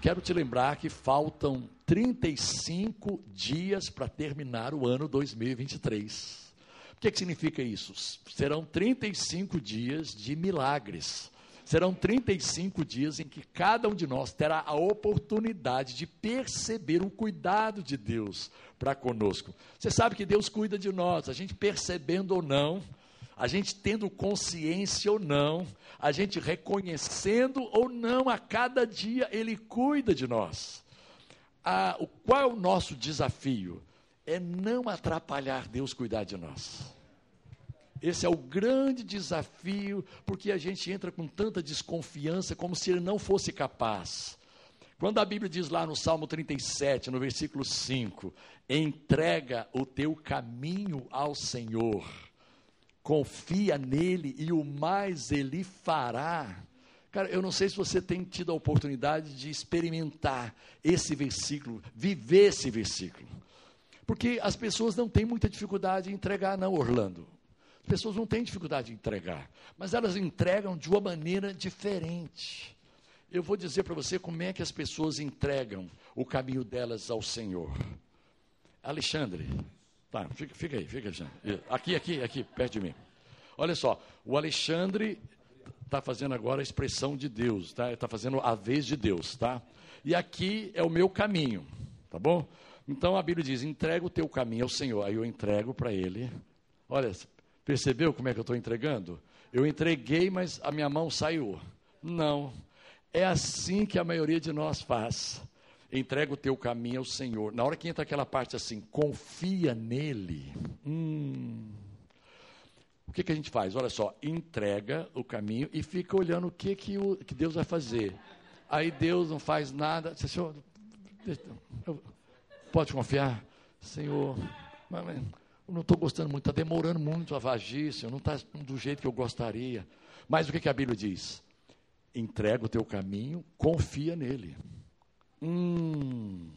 quero te lembrar que faltam 35 dias para terminar o ano 2023. O que, que significa isso? Serão 35 dias de milagres. Serão 35 dias em que cada um de nós terá a oportunidade de perceber o cuidado de Deus para conosco. Você sabe que Deus cuida de nós, a gente percebendo ou não, a gente tendo consciência ou não, a gente reconhecendo ou não, a cada dia Ele cuida de nós. Ah, o, qual é o nosso desafio? É não atrapalhar Deus cuidar de nós. Esse é o grande desafio, porque a gente entra com tanta desconfiança, como se ele não fosse capaz. Quando a Bíblia diz lá no Salmo 37, no versículo 5: entrega o teu caminho ao Senhor, confia nele e o mais ele fará. Cara, eu não sei se você tem tido a oportunidade de experimentar esse versículo, viver esse versículo. Porque as pessoas não têm muita dificuldade em entregar, não, Orlando. As pessoas não têm dificuldade em entregar, mas elas entregam de uma maneira diferente. Eu vou dizer para você como é que as pessoas entregam o caminho delas ao Senhor. Alexandre, tá, fica, fica aí, fica aí. Aqui, aqui, aqui, perto de mim. Olha só, o Alexandre está fazendo agora a expressão de Deus, tá? Está fazendo a vez de Deus, tá? E aqui é o meu caminho, tá bom? Então a Bíblia diz: entrega o teu caminho ao Senhor. Aí eu entrego para ele. Olha, Percebeu como é que eu estou entregando? Eu entreguei, mas a minha mão saiu. Não. É assim que a maioria de nós faz. Entrega o teu caminho ao Senhor. Na hora que entra aquela parte assim, confia nele. Hum. O que, que a gente faz? Olha só, entrega o caminho e fica olhando o que, que, o, que Deus vai fazer. Aí Deus não faz nada. Senhor, pode confiar? Senhor, mas, eu não estou gostando muito, está demorando muito a vagícia, não está do jeito que eu gostaria. Mas o que, que a Bíblia diz? Entrega o teu caminho, confia nele. Hum,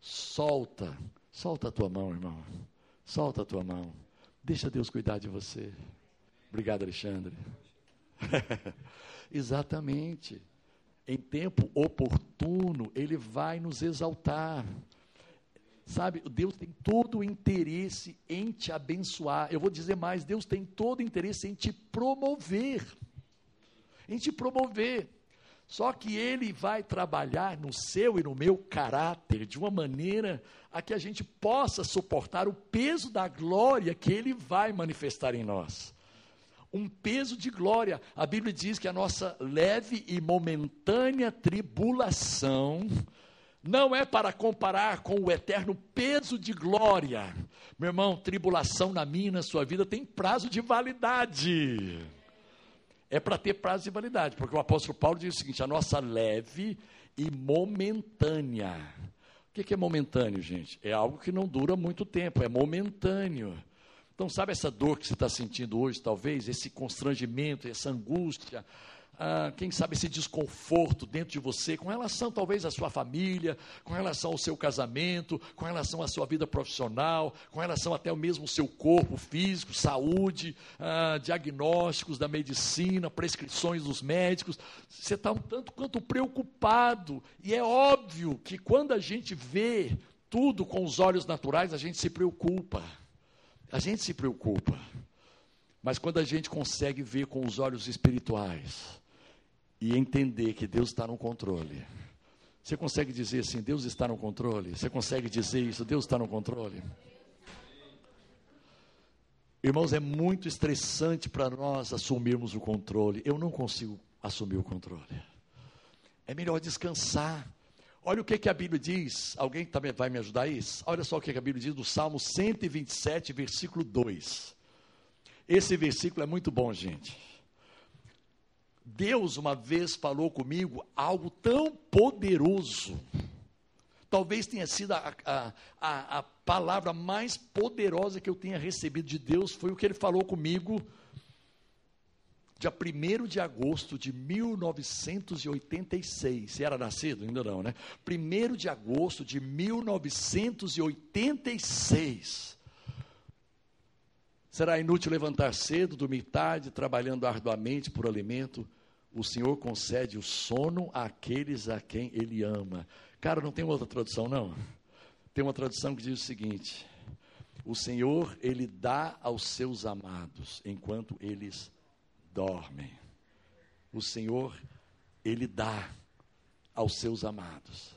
solta, solta a tua mão, irmão. Solta a tua mão. Deixa Deus cuidar de você. Obrigado, Alexandre. Exatamente. Em tempo oportuno, Ele vai nos exaltar. Sabe, Deus tem todo o interesse em te abençoar. Eu vou dizer mais: Deus tem todo o interesse em te promover. Em te promover. Só que Ele vai trabalhar no seu e no meu caráter de uma maneira a que a gente possa suportar o peso da glória que Ele vai manifestar em nós. Um peso de glória. A Bíblia diz que a nossa leve e momentânea tribulação não é para comparar com o eterno peso de glória. Meu irmão, tribulação na minha e na sua vida tem prazo de validade. É para ter prazo de validade, porque o apóstolo Paulo diz o seguinte: a nossa leve e momentânea. O que é momentâneo, gente? É algo que não dura muito tempo, é momentâneo. Então, sabe essa dor que você está sentindo hoje, talvez, esse constrangimento, essa angústia, ah, quem sabe, esse desconforto dentro de você com relação talvez à sua família, com relação ao seu casamento, com relação à sua vida profissional, com relação até mesmo ao seu corpo físico, saúde, ah, diagnósticos da medicina, prescrições dos médicos. Você está um tanto quanto preocupado, e é óbvio que quando a gente vê tudo com os olhos naturais, a gente se preocupa. A gente se preocupa. Mas quando a gente consegue ver com os olhos espirituais, e entender que Deus está no controle. Você consegue dizer assim: Deus está no controle? Você consegue dizer isso? Deus está no controle? Irmãos, é muito estressante para nós assumirmos o controle. Eu não consigo assumir o controle. É melhor descansar. Olha o que, que a Bíblia diz. Alguém também vai me ajudar isso? Olha só o que, que a Bíblia diz do Salmo 127, versículo 2. Esse versículo é muito bom, gente. Deus uma vez falou comigo algo tão poderoso. Talvez tenha sido a, a, a, a, palavra mais poderosa que eu tenha recebido de Deus, foi o que ele falou comigo, dia 1 de agosto de 1986. Você era nascido? Ainda não, né? 1 de agosto de 1986. Será inútil levantar cedo, dormir tarde, trabalhando arduamente por alimento o Senhor concede o sono àqueles a quem Ele ama. Cara, não tem outra tradução, não? Tem uma tradução que diz o seguinte: O Senhor, Ele dá aos seus amados enquanto eles dormem. O Senhor, Ele dá aos seus amados.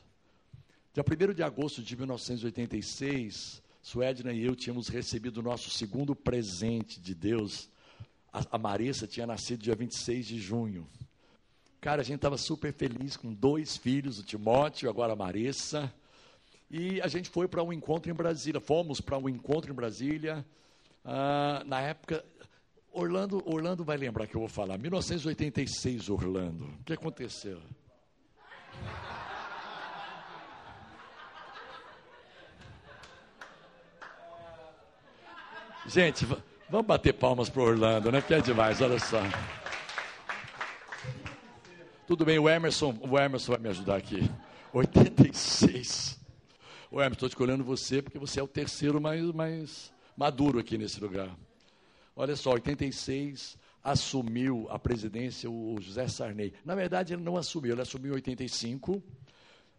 Dia 1 de agosto de 1986, Suedna e eu tínhamos recebido o nosso segundo presente de Deus. A, Marissa tinha nascido dia 26 de junho. Cara, a gente estava super feliz com dois filhos, o Timóteo, agora a Marissa. E a gente foi para um encontro em Brasília. Fomos para um encontro em Brasília. Ah, na época, Orlando, Orlando vai lembrar que eu vou falar. 1986, Orlando. O que aconteceu? Gente, vamos bater palmas para Orlando, né? Que é demais, olha só. Tudo bem, o Emerson, o Emerson vai me ajudar aqui. 86. O Emerson, estou escolhendo você porque você é o terceiro mais, mais maduro aqui nesse lugar. Olha só, 86 assumiu a presidência o José Sarney. Na verdade, ele não assumiu, ele assumiu em 85.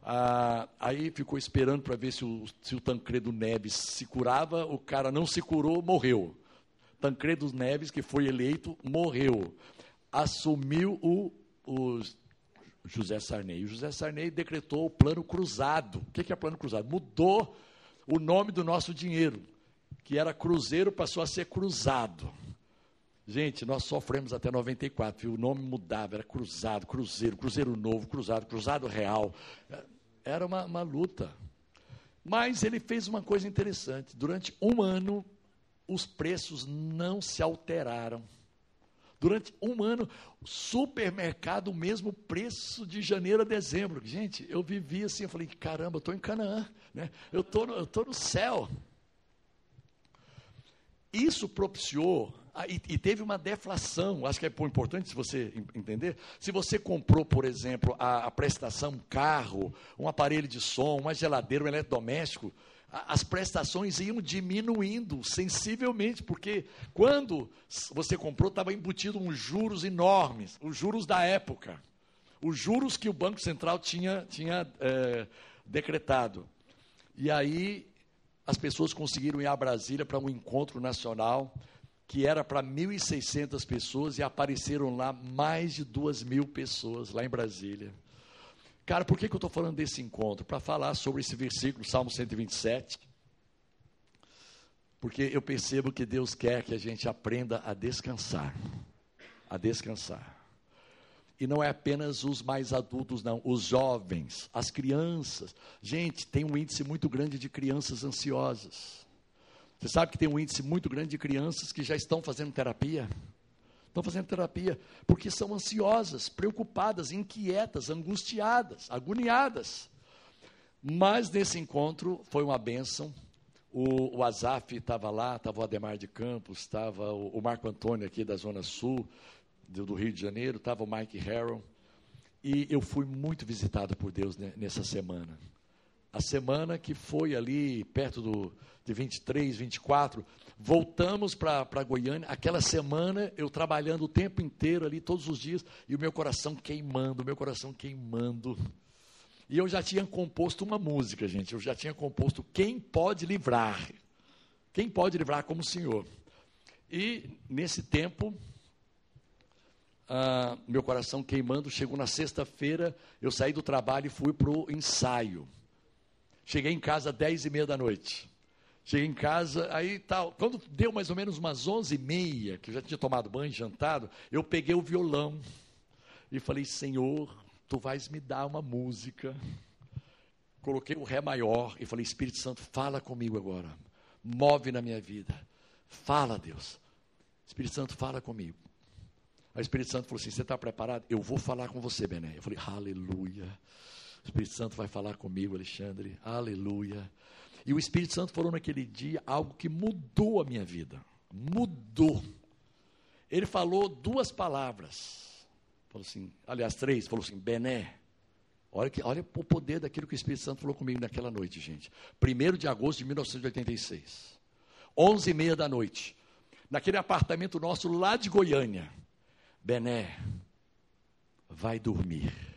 Ah, aí ficou esperando para ver se o, se o Tancredo Neves se curava. O cara não se curou, morreu. Tancredo Neves, que foi eleito, morreu. Assumiu o, o José Sarney. O José Sarney decretou o plano cruzado. O que é plano cruzado? Mudou o nome do nosso dinheiro, que era cruzeiro, passou a ser cruzado. Gente, nós sofremos até 94, viu? o nome mudava, era cruzado, cruzeiro, cruzeiro novo, cruzado, cruzado real. Era uma, uma luta. Mas ele fez uma coisa interessante. Durante um ano, os preços não se alteraram. Durante um ano, supermercado, o mesmo preço de janeiro a dezembro. Gente, eu vivi assim, eu falei, caramba, eu estou em Canaã, né? eu estou no, no céu. Isso propiciou, e, e, teve uma deflação, acho que é importante se você entender. Se você comprou, por exemplo, a, a prestação, um carro, um aparelho de som, uma geladeira, um eletrodoméstico, as prestações iam diminuindo sensivelmente, porque quando você comprou, estava embutido uns juros enormes, os juros da época, os juros que o Banco Central tinha, tinha é, decretado. E aí as pessoas conseguiram ir a Brasília para um encontro nacional que era para 1.600 pessoas e apareceram lá mais de 2 mil pessoas lá em Brasília. Cara, por que, que eu estou falando desse encontro? Para falar sobre esse versículo, Salmo 127. Porque eu percebo que Deus quer que a gente aprenda a descansar. A descansar. E não é apenas os mais adultos, não, os jovens, as crianças. Gente, tem um índice muito grande de crianças ansiosas. Você sabe que tem um índice muito grande de crianças que já estão fazendo terapia? Estão fazendo terapia porque são ansiosas, preocupadas, inquietas, angustiadas, agoniadas. Mas nesse encontro foi uma bênção. O, o Azaf estava lá, estava o Ademar de Campos, estava o, o, Marco Antônio aqui da Zona Sul, do, do Rio de Janeiro, estava o Mike Harrell. E eu fui muito visitado por Deus nessa semana. A semana que foi ali perto do, de 23, 24, Voltamos para Goiânia. Aquela semana eu trabalhando o tempo inteiro ali, todos os dias, e o meu coração queimando, o meu coração queimando. E eu já tinha composto uma música, gente. Eu já tinha composto Quem Pode Livrar. Quem pode livrar como o Senhor. E nesse tempo, meu coração queimando, chegou na sexta-feira, eu saí do trabalho e fui para o ensaio. Cheguei em casa às dez e meia da noite. Cheguei em casa, aí tal. Quando deu mais ou menos umas onze e meia, que eu já tinha tomado banho, jantado, eu peguei o violão e falei: Senhor, tu vais me dar uma música. Coloquei o Ré maior e falei: Espírito Santo, fala comigo agora. Move na minha vida. Fala, Deus. Espírito Santo, fala comigo. Aí o Espírito Santo falou assim: Você está preparado? Eu vou falar com você, Bené. Eu falei: Aleluia. O Espírito Santo vai falar comigo, Alexandre. Aleluia. E o Espírito Santo falou naquele dia algo que mudou a minha vida. Mudou. Ele falou duas palavras. Falou assim, aliás, três. Falou assim, Bené. Olha, que, olha o poder daquilo que o Espírito Santo falou comigo naquela noite, gente. 1 de agosto de 1986. 11 e meia da noite. Naquele apartamento nosso lá de Goiânia. Bené, vai dormir.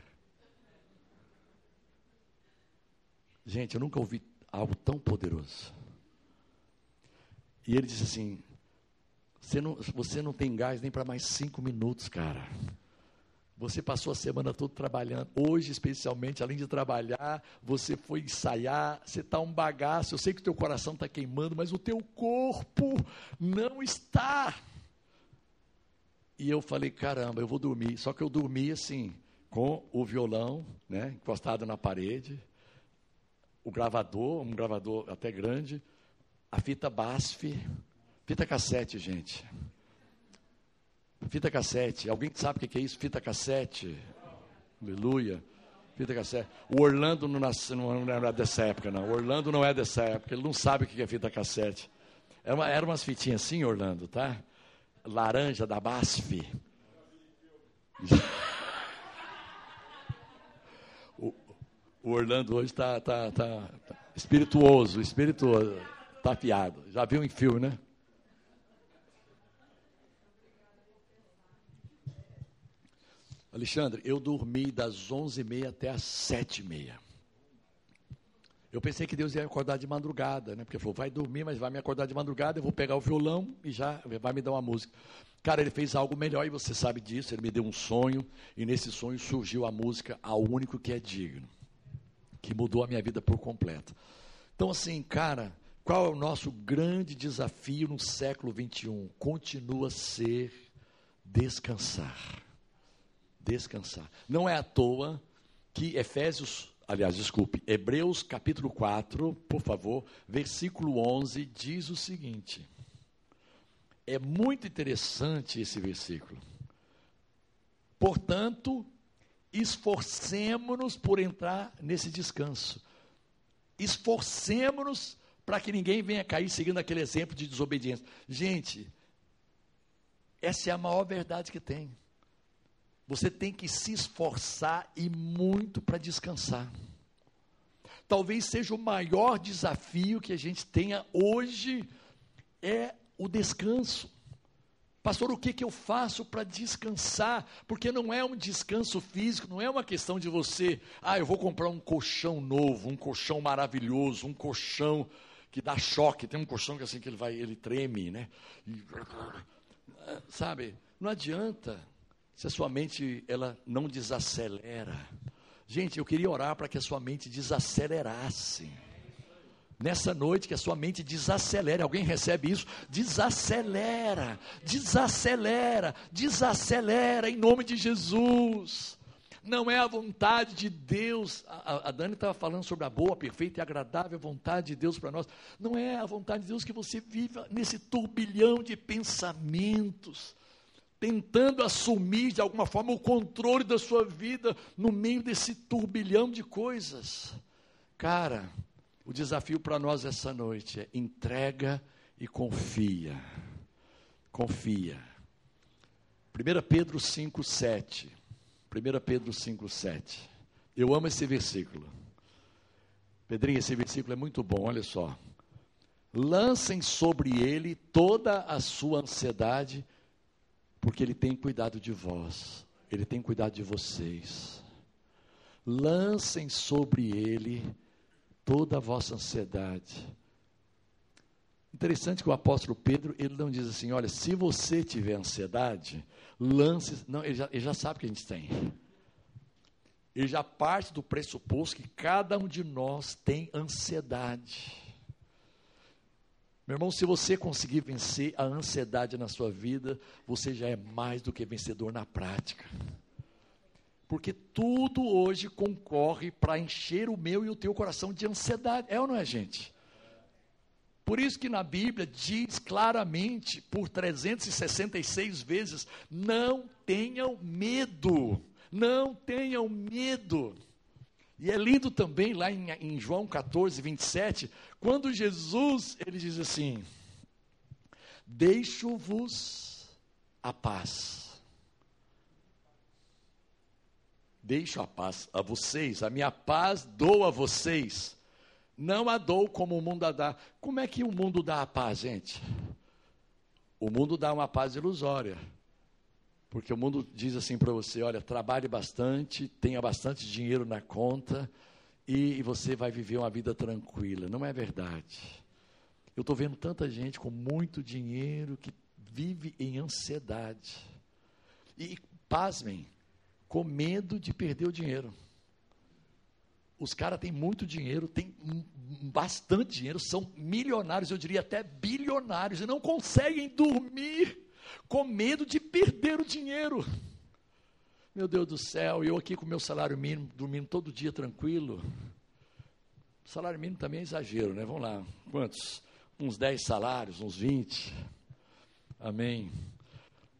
Gente, eu nunca ouvi algo tão poderoso. E ele disse assim: você não, você não tem gás nem para mais cinco minutos, cara. Você passou a semana toda trabalhando. Hoje, especialmente, além de trabalhar, você foi ensaiar. Você está um bagaço. Eu sei que o teu coração está queimando, mas o teu corpo não está. E eu falei, caramba, eu vou dormir. Só que eu dormi assim, com o violão, né, encostado na parede, o gravador, um gravador até grande, a fita BASF, fita cassete, gente. Fita cassete. Alguém sabe o que é isso? Fita cassete. Aleluia. Fita cassete. O Orlando não, nasce, não é dessa época, não. O Orlando não é dessa época. Ele não sabe o que é fita cassete. Era, uma, era umas fitinhas assim, Orlando, tá? Laranja da BASF. o, Orlando hoje está tá, tá, tá espirituoso, espirituoso. Está afiado. Já viu em filme, né? Alexandre, eu dormi das 11h30 até as 7h30. Eu pensei que Deus ia acordar de madrugada, né? Porque falou, vai dormir, mas vai me acordar de madrugada, eu vou pegar o violão e já vai me dar uma música. Cara, ele fez algo melhor e você sabe disso. Ele me deu um sonho e nesse sonho surgiu a música Ao Único que é Digno, que mudou a minha vida por completo. Então, assim, cara, qual é o nosso grande desafio no século 21? Continua a ser descansar descansar. Não é à toa que Efésios, aliás, desculpe, Hebreus capítulo 4, por favor, versículo 11, diz o seguinte. É muito interessante esse versículo. Portanto, esforcemos-nos por entrar nesse descanso. Esforcemos-nos para que ninguém venha cair seguindo aquele exemplo de desobediência. Gente, essa é a maior verdade que tem. Você tem que se esforçar e muito para descansar. Talvez seja o maior desafio que a gente tenha hoje é o descanso. Pastor, o que, que eu faço para descansar? Porque não é um descanso físico, não é uma questão de você, ah, eu vou comprar um colchão novo, um colchão maravilhoso, um colchão que dá choque. Tem um colchão que assim que ele vai, ele treme, né? E, sabe? Não adianta se a sua mente ela não desacelera. Gente, eu queria orar para que a sua mente desacelerasse. Nessa noite que a sua mente desacelere, alguém recebe isso? Desacelera, desacelera, desacelera em nome de Jesus. Não é a vontade de Deus. A, a Dani estava falando sobre a boa, perfeita e agradável vontade de Deus para nós. Não é a vontade de Deus que você viva nesse turbilhão de pensamentos tentando assumir de alguma forma o controle da sua vida no meio desse turbilhão de coisas. Cara, o desafio para nós essa noite é entrega e confia. Confia. 1 Pedro 5, 7. 1 Pedro 5, 7. Eu amo esse versículo. Pedrinho, esse versículo é muito bom, olha só. Lancem sobre ele toda a sua ansiedade, porque Ele tem cuidado de vós, Ele tem cuidado de vocês. Lancem sobre Ele toda a vossa ansiedade. Interessante que o apóstolo Pedro, ele não diz assim, olha, se você tiver ansiedade, lance, não, ele já, ele já sabe que a gente tem. Ele já parte do pressuposto que cada um de nós tem ansiedade. Meu irmão, se você conseguir vencer a ansiedade na sua vida, você já é mais do que vencedor na prática. Porque tudo hoje concorre para encher o meu e o teu coração de ansiedade. É ou não é, gente? Por isso que na Bíblia diz claramente, por 366 vezes, não tenham medo. Não tenham medo. E é lindo também lá em, em, João 14, 27, quando Jesus, ele diz assim, deixo-vos a paz. Deixo a paz a vocês, a minha paz dou a vocês. Não a dou como o mundo a dá. Como é que o mundo dá a paz, gente? O mundo dá uma paz ilusória. Porque o mundo diz assim para você: olha, trabalhe bastante, tenha bastante dinheiro na conta e você vai viver uma vida tranquila. Não é verdade. Eu estou vendo tanta gente com muito dinheiro que vive em ansiedade. E, pasmem, com medo de perder o dinheiro. Os caras têm muito dinheiro, têm bastante dinheiro, são milionários, eu diria até bilionários, e não conseguem dormir com medo de perder o dinheiro. Meu Deus do céu, eu aqui com meu salário mínimo, dormindo todo dia tranquilo. Salário mínimo também é exagero, né? Vamos lá, quantos? Uns 10 salários, uns 20. Amém.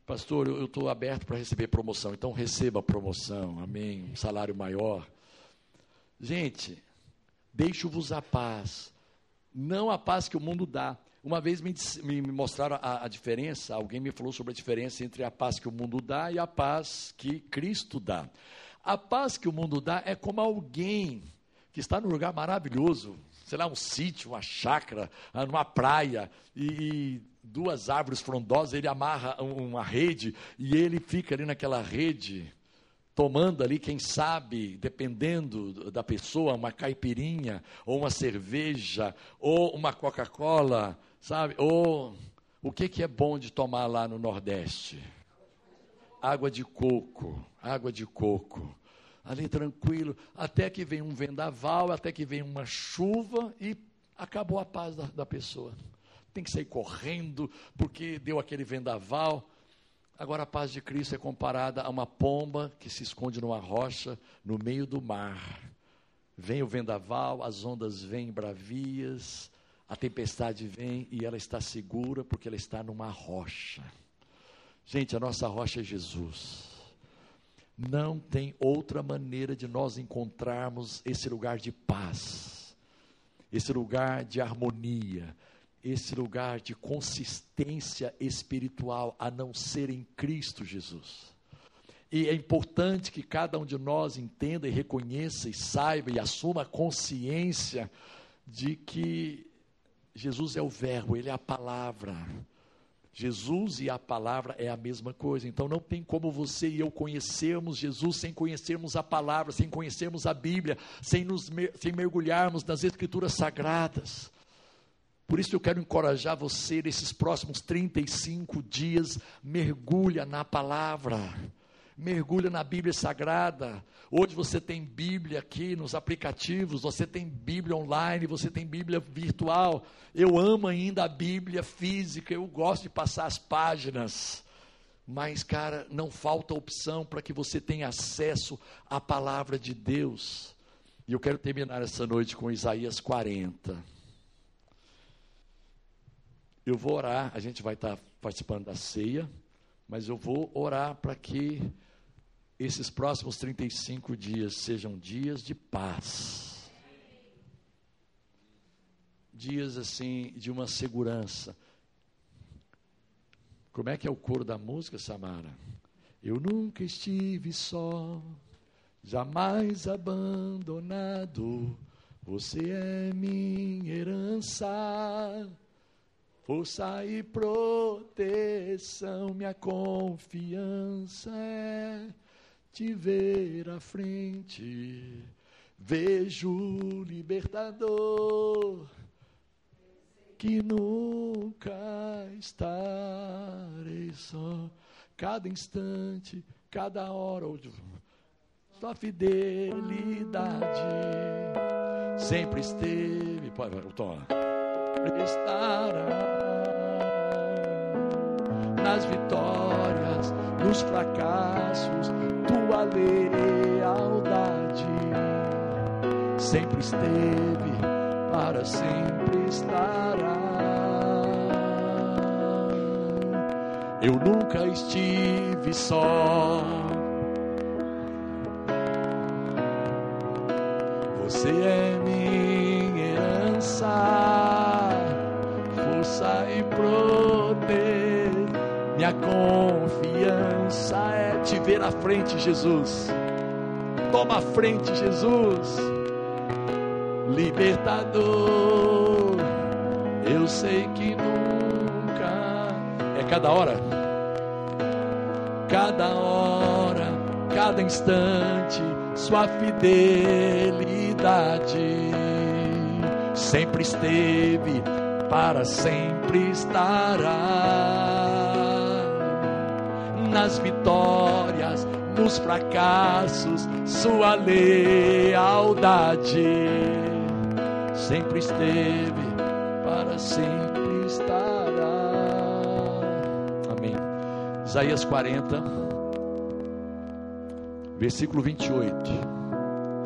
Pastor, eu estou aberto para receber promoção, então receba a promoção, amém. Um salário maior. Gente, deixo-vos a paz, não a paz que o mundo dá. Uma vez me, me mostraram a, a, diferença, alguém me falou sobre a diferença entre a paz que o mundo dá e a paz que Cristo dá. A paz que o mundo dá é como alguém que está num lugar maravilhoso, sei lá, um sítio, uma chácara, numa praia, e, e duas árvores frondosas, ele amarra uma rede e ele fica ali naquela rede tomando ali, quem sabe, dependendo da pessoa, uma caipirinha, ou uma cerveja, ou uma Coca-Cola, sabe? Ou o que, que é bom de tomar lá no Nordeste? Água de coco, água de coco. Ali tranquilo, até que vem um vendaval, até que vem uma chuva e acabou a paz da, da pessoa. Tem que sair correndo, porque deu aquele vendaval. Agora, a paz de Cristo é comparada a uma pomba que se esconde numa rocha no meio do mar. Vem o vendaval, as ondas vêm bravias, a tempestade vem e ela está segura porque ela está numa rocha. Gente, a nossa rocha é Jesus. Não tem outra maneira de nós encontrarmos esse lugar de paz, esse lugar de harmonia, esse lugar de consistência espiritual a não ser em Cristo Jesus. E é importante que cada um de nós entenda e reconheça e saiba e assuma a consciência de que Jesus é o Verbo, Ele é a palavra. Jesus e a palavra é a mesma coisa. Então não tem como você e eu conhecermos Jesus sem conhecermos a palavra, sem conhecermos a Bíblia, sem, nos, sem mergulharmos nas Escrituras sagradas. Por isso eu quero encorajar você nesses próximos 35 dias, mergulha na palavra, mergulha na Bíblia Sagrada. Hoje você tem Bíblia aqui nos aplicativos, você tem Bíblia online, você tem Bíblia virtual. Eu amo ainda a Bíblia física, eu gosto de passar as páginas. Mas, cara, não falta opção para que você tenha acesso à palavra de Deus. E eu quero terminar essa noite com Isaías 40. Eu vou orar, a gente vai estar participando da ceia, mas eu vou orar para que esses próximos 35 dias sejam dias de paz. Dias assim de uma segurança. Como é que é o coro da música, Samara? Eu nunca estive só, jamais abandonado. Você é minha herança Força e proteção, minha confiança é te ver à frente. Vejo o libertador que nunca estarei só. Cada instante, cada hora, sua fidelidade sempre esteve. Pode, tom estará nas vitórias, nos fracassos, tua lealdade sempre esteve, para sempre estará. Eu nunca estive só. Você é minha Minha confiança é te ver à frente, Jesus. Toma a frente, Jesus. Libertador, eu sei que nunca é cada hora. cada hora, cada instante, sua fidelidade sempre esteve, para sempre estará. Nas vitórias, nos fracassos, sua lealdade sempre esteve, para sempre estará. Amém. Isaías 40, versículo 28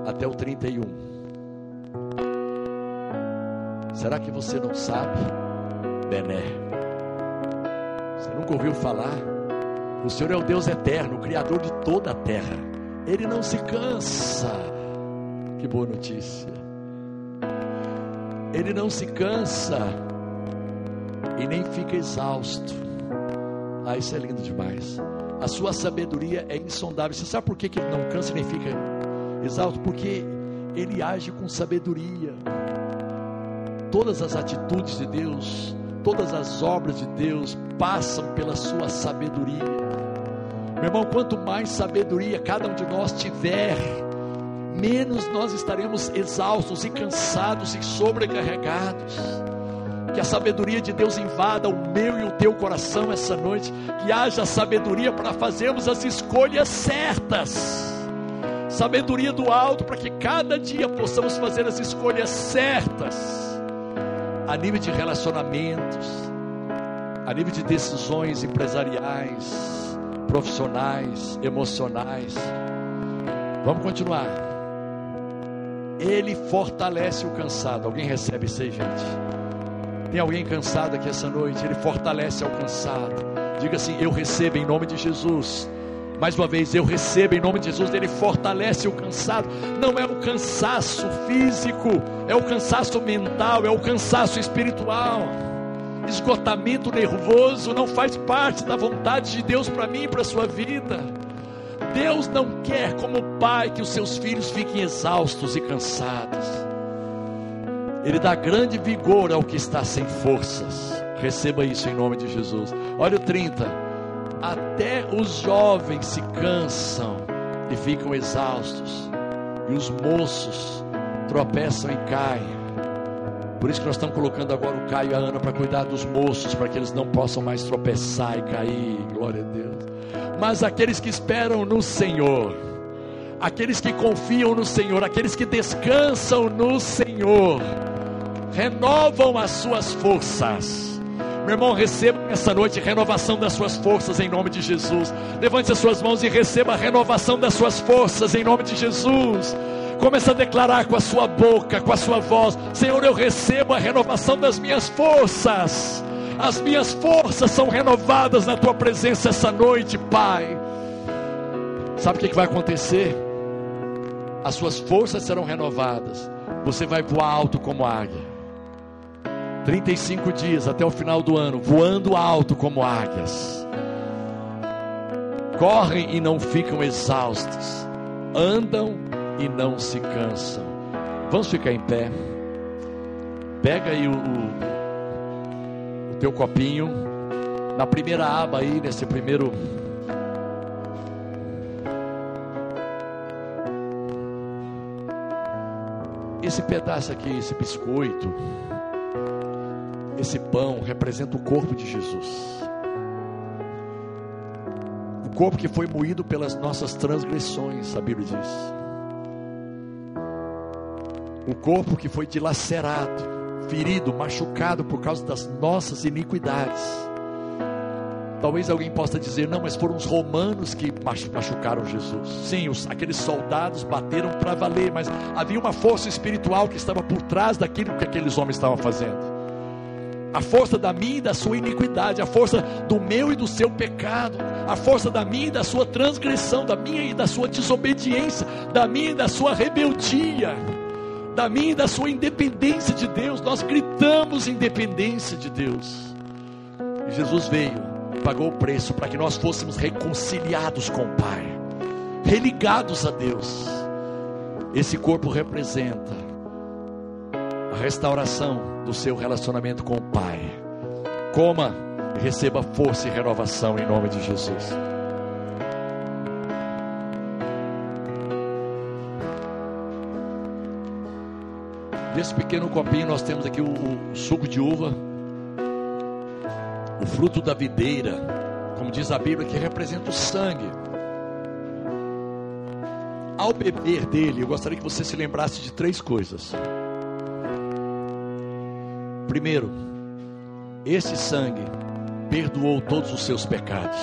até o 31. Será que você não sabe? Bené. Você nunca ouviu falar? O Senhor é o Deus eterno, o Criador de toda a terra. Ele não se cansa. Que boa notícia. Ele não se cansa e nem fica exausto. Ah, isso é lindo demais. A sua sabedoria é insondável. Você sabe por que, que ele não cansa e nem fica exausto? Porque ele age com sabedoria. Todas as atitudes de Deus, todas as obras de Deus passam pela sua sabedoria. Meu irmão, quanto mais sabedoria cada um de nós tiver, menos nós estaremos exaustos e cansados e sobrecarregados. Que a sabedoria de Deus invada o meu e o teu coração essa noite. Que haja sabedoria para fazermos as escolhas certas. Sabedoria do alto para que cada dia possamos fazer as escolhas certas. A nível de relacionamentos, a nível de decisões empresariais, profissionais, emocionais. Vamos continuar. Ele fortalece o cansado. Alguém recebe isso aí, gente? Tem alguém cansado aqui essa noite? Ele fortalece o cansado. Diga assim: Eu recebo em nome de Jesus. Mais uma vez, eu recebo em nome de Jesus. Ele fortalece o cansado. Não é o cansaço físico, é o cansaço mental, é o cansaço espiritual. Esgotamento nervoso não faz parte da vontade de Deus para mim e para a sua vida. Deus não quer, como pai, que os seus filhos fiquem exaustos e cansados. Ele dá grande vigor ao que está sem forças. Receba isso em nome de Jesus. Olha o 30. Até os jovens se cansam e ficam exaustos, e os moços tropeçam e caem. Por isso que nós estamos colocando agora o Caio e a Ana para cuidar dos moços, para que eles não possam mais tropeçar e cair. Glória a Deus mas aqueles que esperam no Senhor, aqueles que confiam no Senhor, aqueles que descansam no Senhor, renovam as suas forças. Meu irmão, receba essa noite renovação das suas forças em nome de Jesus. Levante as suas mãos e receba a renovação das suas forças em nome de Jesus. Comece a declarar com a sua boca, com a sua voz: Senhor, eu recebo a renovação das minhas forças as minhas forças são renovadas na tua presença essa noite, Pai. Sabe o que vai acontecer? As suas forças serão renovadas. Você vai voar alto como águia. 35 dias até o final do ano, voando alto como águias. Correm e não ficam exaustos. Andam e não se cansam. Vamos ficar em pé. Pega aí o, o teu copinho, na primeira aba aí, nesse primeiro. Esse pedaço aqui, esse biscoito, esse pão representa o corpo de Jesus. O corpo que foi moído pelas nossas transgressões, a Bíblia diz. O corpo que foi dilacerado ferido, machucado por causa das nossas iniquidades. Talvez alguém possa dizer, não, mas foram os romanos que machucaram Jesus. Sim, os, aqueles soldados bateram para valer, mas havia uma força espiritual que estava por trás daquilo que aqueles homens estavam fazendo. A força da minha e da sua iniquidade, a força do meu e do seu pecado, a força da minha e da sua transgressão, da minha e da sua desobediência, da minha e da sua rebeldia da minha e da sua independência de Deus. Nós gritamos independência de Deus. E Jesus veio, pagou o preço para que nós fôssemos reconciliados com o Pai, religados a Deus. Esse corpo representa a restauração do seu relacionamento com o Pai. Coma e receba força e renovação em nome de Jesus. Desse pequeno copinho nós temos aqui o, o suco de uva, o fruto da videira, como diz a Bíblia, que representa o sangue. Ao beber dele, eu gostaria que você se lembrasse de três coisas. Primeiro, esse sangue perdoou todos os seus pecados.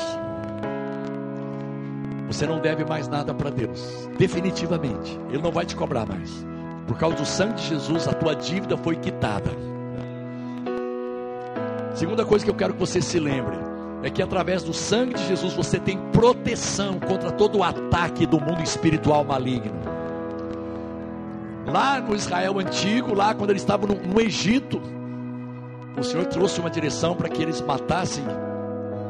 Você não deve mais nada para Deus, definitivamente. Ele não vai te cobrar mais. Por causa do sangue de Jesus, a tua dívida foi quitada. Segunda coisa que eu quero que você se lembre é que através do sangue de Jesus você tem proteção contra todo o ataque do mundo espiritual maligno. Lá no Israel antigo, lá quando eles estavam no, no Egito, o Senhor trouxe uma direção para que eles matassem,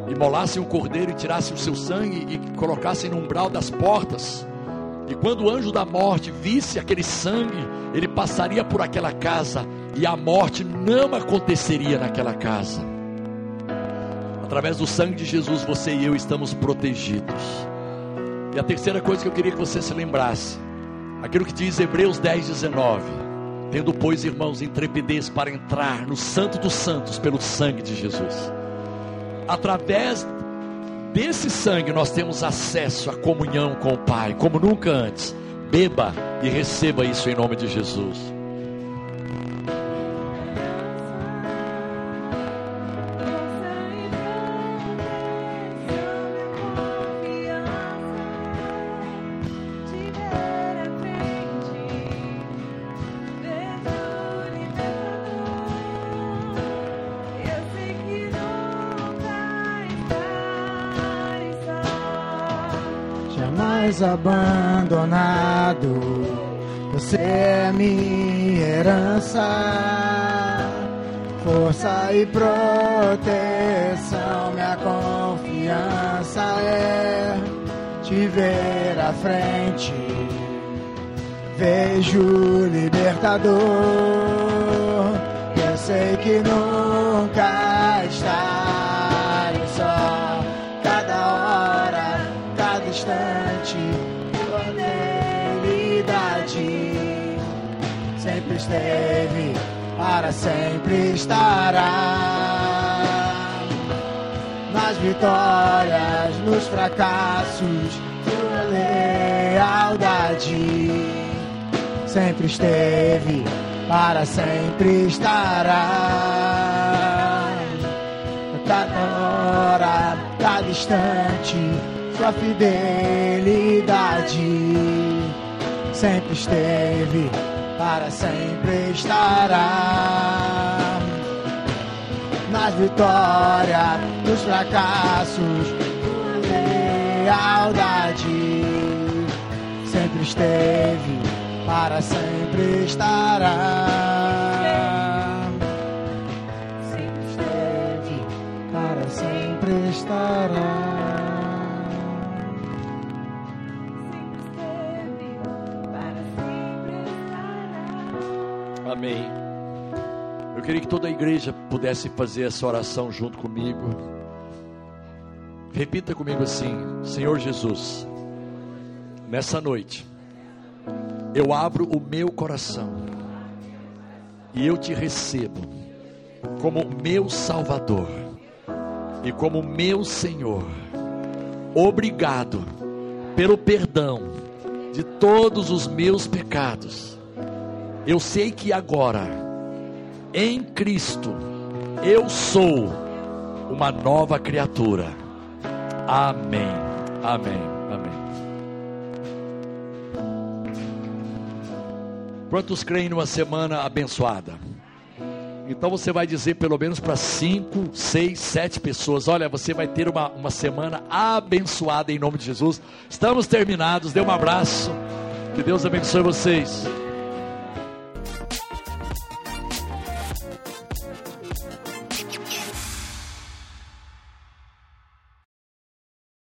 imolassem o cordeiro e tirassem o seu sangue e colocassem no umbral das portas. E quando o anjo da morte visse aquele sangue, ele passaria por aquela casa e a morte não aconteceria naquela casa. Através do sangue de Jesus, você e eu estamos protegidos. E a terceira coisa que eu queria que você se lembrasse, aquilo que diz Hebreus 10, 19: Tendo, pois, irmãos, intrepidez para entrar no Santo dos Santos pelo sangue de Jesus. Através desse sangue nós temos acesso à comunhão com o Pai, como nunca antes. Beba e receba isso em nome de Jesus. Mais abandonado. Você é minha herança, força e proteção. Minha confiança é te ver à frente. Vejo libertador. Eu sei que nunca esteve, para sempre estará. Nas vitórias, nos fracassos, tua lealdade sempre esteve, para sempre estará. Cada hora, cada instante, sua fidelidade sempre esteve, para sempre estará. Nas vitórias, nos fracassos, tua lealdade sempre esteve, para sempre estará. Sempre esteve, para sempre estará. Amém. Eu queria que toda a igreja pudesse fazer essa oração junto comigo. Repita comigo assim: Senhor Jesus, nessa noite, eu abro o meu coração e eu te recebo como meu Salvador e como meu Senhor. Obrigado pelo perdão de todos os meus pecados. Eu sei que agora, em Cristo, eu sou uma nova criatura. Amém. Amém. Amém. Quantos creem numa semana abençoada? Então você vai dizer pelo menos para cinco, seis, sete pessoas: olha, você vai ter uma, uma semana abençoada em nome de Jesus. Estamos terminados. Dê um abraço. Que Deus abençoe vocês.